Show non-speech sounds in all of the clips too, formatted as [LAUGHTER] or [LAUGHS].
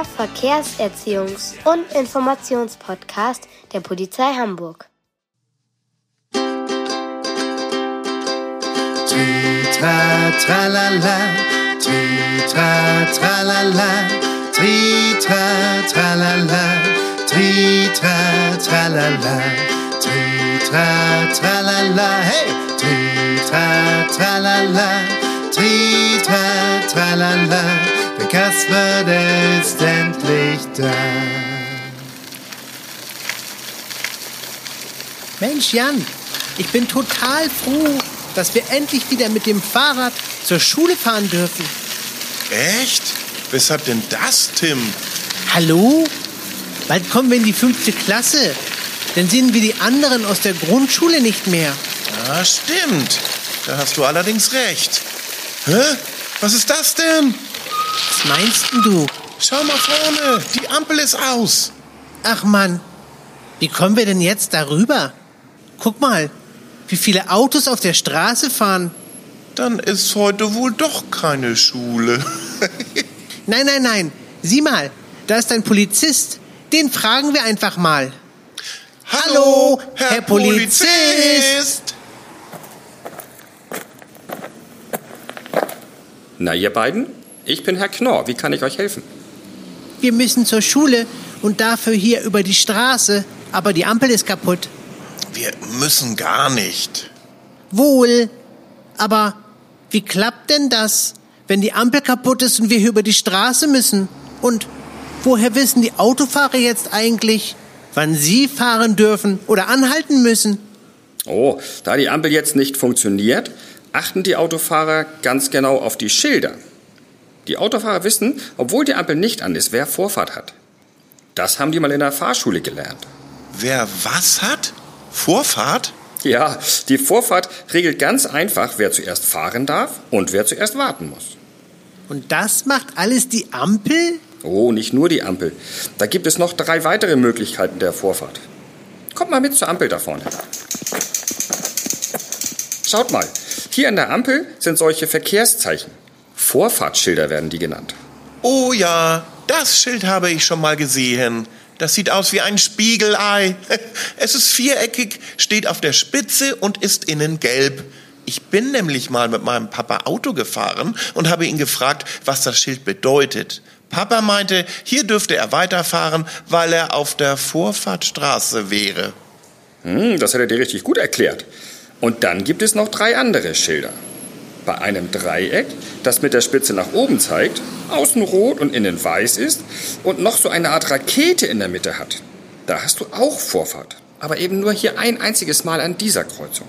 Der Verkehrserziehungs- und Informationspodcast der Polizei Hamburg. Tritra, tralala, tritra, tralala, tritra, tralala, tritra, tralala, tritra, tralala, hey, tritra, tralala, tritra, tralala, Kasper, der ist endlich da. Mensch, Jan, ich bin total froh, dass wir endlich wieder mit dem Fahrrad zur Schule fahren dürfen. Echt? Weshalb denn das, Tim? Hallo? Bald kommen wir in die fünfte Klasse. Dann sehen wir die anderen aus der Grundschule nicht mehr. Ah, stimmt. Da hast du allerdings recht. Hä? Was ist das denn? Was meinst denn du? Schau mal vorne, die Ampel ist aus. Ach Mann, wie kommen wir denn jetzt darüber? Guck mal, wie viele Autos auf der Straße fahren. Dann ist heute wohl doch keine Schule. [LAUGHS] Nein, nein, nein. Sieh mal, da ist ein Polizist. Den fragen wir einfach mal. Hallo, Herr Polizist. Na, ihr beiden? Ich bin Herr Knorr. Wie kann ich euch helfen? Wir müssen zur Schule und dafür hier über die Straße. Aber die Ampel ist kaputt. Wir müssen gar nicht. Wohl. Aber wie klappt denn das, wenn die Ampel kaputt ist und wir hier über die Straße müssen? Und woher wissen die Autofahrer jetzt eigentlich, wann sie fahren dürfen oder anhalten müssen? Oh, da die Ampel jetzt nicht funktioniert, achten die Autofahrer ganz genau auf die Schilder. Die Autofahrer wissen, obwohl die Ampel nicht an ist, wer Vorfahrt hat. Das haben die mal in der Fahrschule gelernt. Wer was hat? Vorfahrt? Ja, die Vorfahrt regelt ganz einfach, wer zuerst fahren darf und wer zuerst warten muss. Und das macht alles die Ampel? Oh, nicht nur die Ampel. Da gibt es noch drei weitere Möglichkeiten der Vorfahrt. Kommt mal mit zur Ampel da vorne. Schaut mal, hier an der Ampel sind solche Verkehrszeichen. Vorfahrtsschilder werden die genannt. Oh ja, das Schild habe ich schon mal gesehen. Das sieht aus wie ein Spiegelei. [LAUGHS] Es ist viereckig, steht auf der Spitze und ist innen gelb. Ich bin nämlich mal mit meinem Papa Auto gefahren und habe ihn gefragt, was das Schild bedeutet. Papa meinte, hier dürfte er weiterfahren, weil er auf der Vorfahrtstraße wäre. Hm, das hat er dir richtig gut erklärt. Und dann gibt es noch drei andere Schilder. Bei einem Dreieck, das mit der Spitze nach oben zeigt, außen rot und innen weiß ist und noch so eine Art Rakete in der Mitte hat. Da hast du auch Vorfahrt, aber eben nur hier ein einziges Mal an dieser Kreuzung.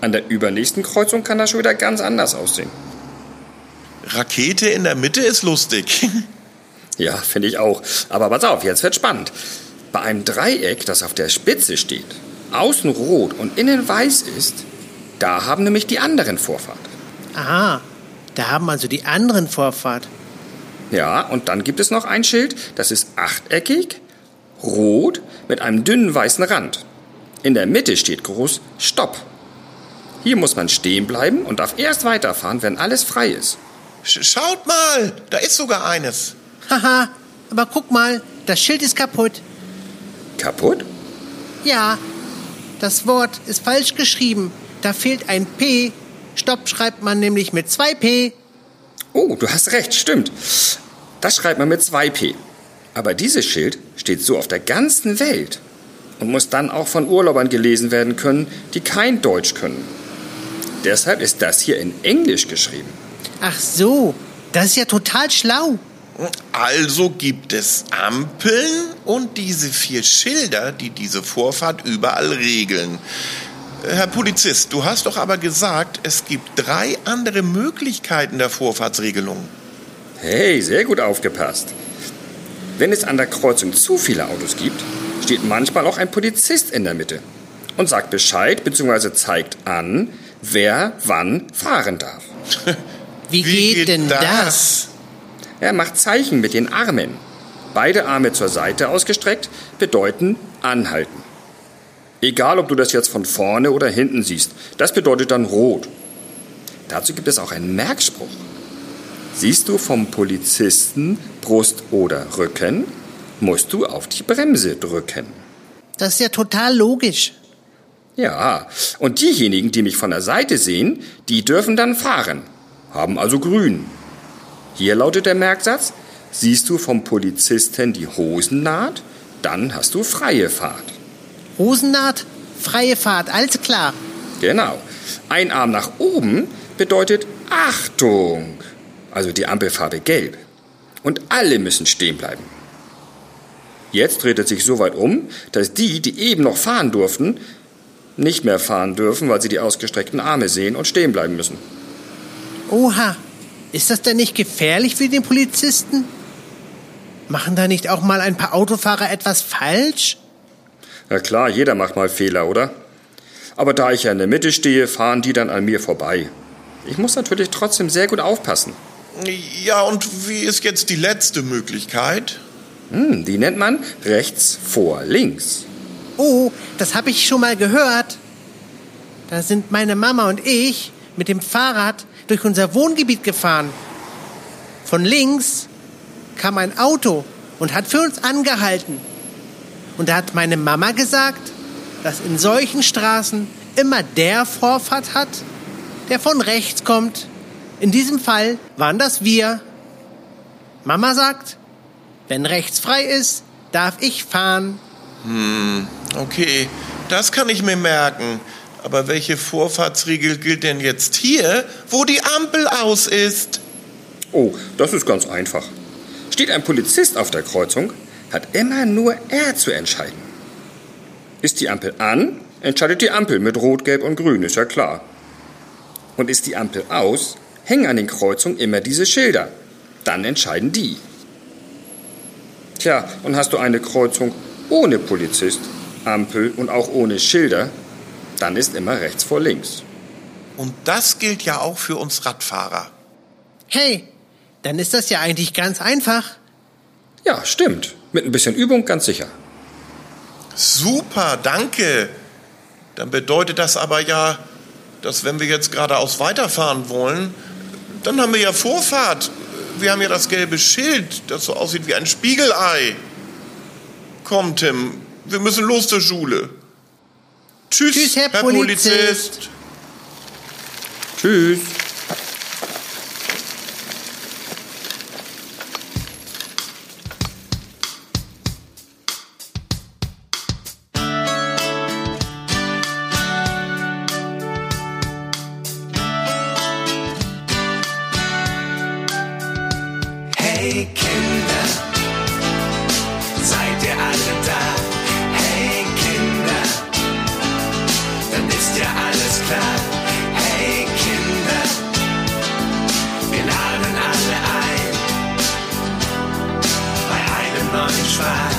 An der übernächsten Kreuzung kann das schon wieder ganz anders aussehen. Rakete in der Mitte ist lustig. [LAUGHS] Ja, finde ich auch. Aber pass auf, jetzt wird spannend. Bei einem Dreieck, das auf der Spitze steht, außen rot und innen weiß ist, da haben nämlich die anderen Vorfahrt. Aha, da haben also die anderen Vorfahrt. Ja, und dann gibt es noch ein Schild, das ist achteckig, rot, mit einem dünnen weißen Rand. In der Mitte steht groß Stopp. Hier muss man stehen bleiben und darf erst weiterfahren, wenn alles frei ist. Sch schaut mal, da ist sogar eines. Haha, aber guck mal, das Schild ist kaputt. Kaputt? Ja, das Wort ist falsch geschrieben. Da fehlt ein P. Stopp schreibt man nämlich mit zwei P. Oh, du hast recht, stimmt. Das schreibt man mit 2P. Aber dieses Schild steht so auf der ganzen Welt und muss dann auch von Urlaubern gelesen werden können, die kein Deutsch können. Deshalb ist das hier in Englisch geschrieben. Ach so, das ist ja total schlau. Also gibt es Ampeln und diese vier Schilder, die diese Vorfahrt überall regeln. Herr Polizist, du hast doch aber gesagt, es gibt drei andere Möglichkeiten der Vorfahrtsregelung. Hey, sehr gut aufgepasst. Wenn es an der Kreuzung zu viele Autos gibt, steht manchmal auch ein Polizist in der Mitte und sagt Bescheid bzw. zeigt an, wer wann fahren darf. [LAUGHS] Wie, geht, denn das? Er macht Zeichen mit den Armen. Beide Arme zur Seite ausgestreckt bedeuten anhalten. Egal, ob du das jetzt von vorne oder hinten siehst. Das bedeutet dann rot. Dazu gibt es auch einen Merkspruch. Siehst du vom Polizisten Brust oder Rücken, musst du auf die Bremse drücken. Das ist ja total logisch. Ja, und diejenigen, die mich von der Seite sehen, die dürfen dann fahren, haben also grün. Hier lautet der Merksatz, siehst du vom Polizisten die Hosennaht, dann hast du freie Fahrt. Hosennaht, freie Fahrt, alles klar. Genau. Ein Arm nach oben bedeutet Achtung, also die Ampelfarbe gelb. Und alle müssen stehen bleiben. Jetzt dreht es sich so weit um, dass die, die eben noch fahren durften, nicht mehr fahren dürfen, weil sie die ausgestreckten Arme sehen und stehen bleiben müssen. Oha, ist das denn nicht gefährlich für den Polizisten? Machen da nicht auch mal ein paar Autofahrer etwas falsch? Ja klar, jeder macht mal Fehler, oder? Aber da ich ja in der Mitte stehe, fahren die dann an mir vorbei. Ich muss natürlich trotzdem sehr gut aufpassen. Ja, und wie ist jetzt die letzte Möglichkeit? Hm, die nennt man rechts vor links. Oh, das habe ich schon mal gehört. Da sind meine Mama und ich mit dem Fahrrad durch unser Wohngebiet gefahren. Von links kam ein Auto und hat für uns angehalten. Und da hat meine Mama gesagt, dass in solchen Straßen immer der Vorfahrt hat, der von rechts kommt. In diesem Fall waren das wir. Mama sagt, wenn rechts frei ist, darf ich fahren. Okay, das kann ich mir merken. Aber welche Vorfahrtsregel gilt denn jetzt hier, wo die Ampel aus ist? Oh, das ist ganz einfach. Steht ein Polizist auf der Kreuzung, hat immer nur er zu entscheiden. Ist die Ampel an, entscheidet die Ampel mit Rot, Gelb und Grün, ist ja klar. Und ist die Ampel aus, hängen an den Kreuzungen immer diese Schilder. Dann entscheiden die. Tja, und hast du eine Kreuzung ohne Polizist, Ampel und auch ohne Schilder, dann ist immer rechts vor links. Und das gilt ja auch für uns Radfahrer. Hey, dann ist das ja eigentlich ganz einfach. Ja, stimmt. Mit ein bisschen Übung ganz sicher. Super, danke. Dann bedeutet das aber ja, dass wenn wir jetzt geradeaus weiterfahren wollen, dann haben wir ja Vorfahrt. Wir haben ja das gelbe Schild, das so aussieht wie ein Spiegelei. Komm, Tim, wir müssen los zur Schule. Tschüss, Tschüss, Herr Polizist. Tschüss. Hey Kinder, seid ihr alle da? Hey Kinder, dann ist ja alles klar. Hey Kinder, wir laden alle ein bei einem neuen Spaß.